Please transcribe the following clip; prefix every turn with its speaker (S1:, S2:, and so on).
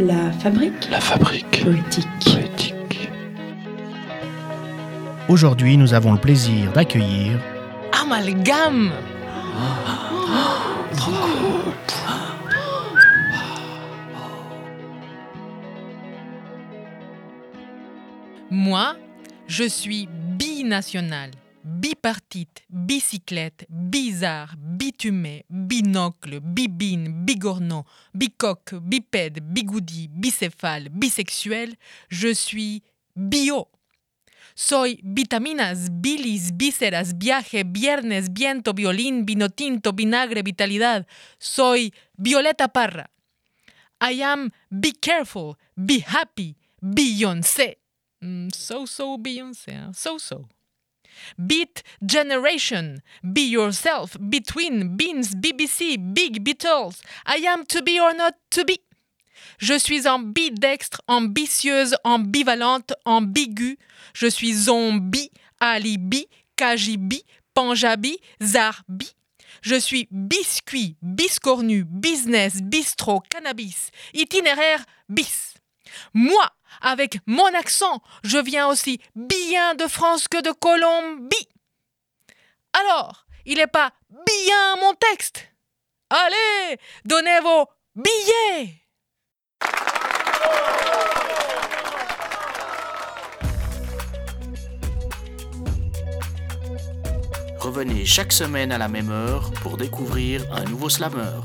S1: La fabrique
S2: La fabrique
S1: poétique.
S2: poétique.
S3: Aujourd'hui, nous avons le plaisir d'accueillir
S4: Amalgame Moi, je suis binational, bipartite, bicyclette, bizarre, bitumé, binocle, bibine, bigorneau, bicoque, bipède, bigoudi, bicéphale, bisexuel. Je suis bio. Soy vitaminas, bilis, vísceras, viaje, viernes, viento, violín, vino tinto, vinagre, vitalidad. Soy Violeta Parra. I am be careful, be happy, Beyoncé. Mm, so so Beyoncé, so so. Beat Generation, Be Yourself, Between, Beans, BBC, Big Beatles. I am to be or not to be. Je suis ambidextre, ambitieuse, ambivalente, ambiguë. Je suis zombie, alibi, kajibi, panjabi, zarbi. Je suis biscuit, biscornu, business, bistrot, cannabis, itinéraire, bis. Moi, avec mon accent, je viens aussi bien de France que de Colombie. Alors, il n'est pas bien mon texte. Allez, donnez vos billets.
S5: Revenez chaque semaine à la même heure pour découvrir un nouveau slammer.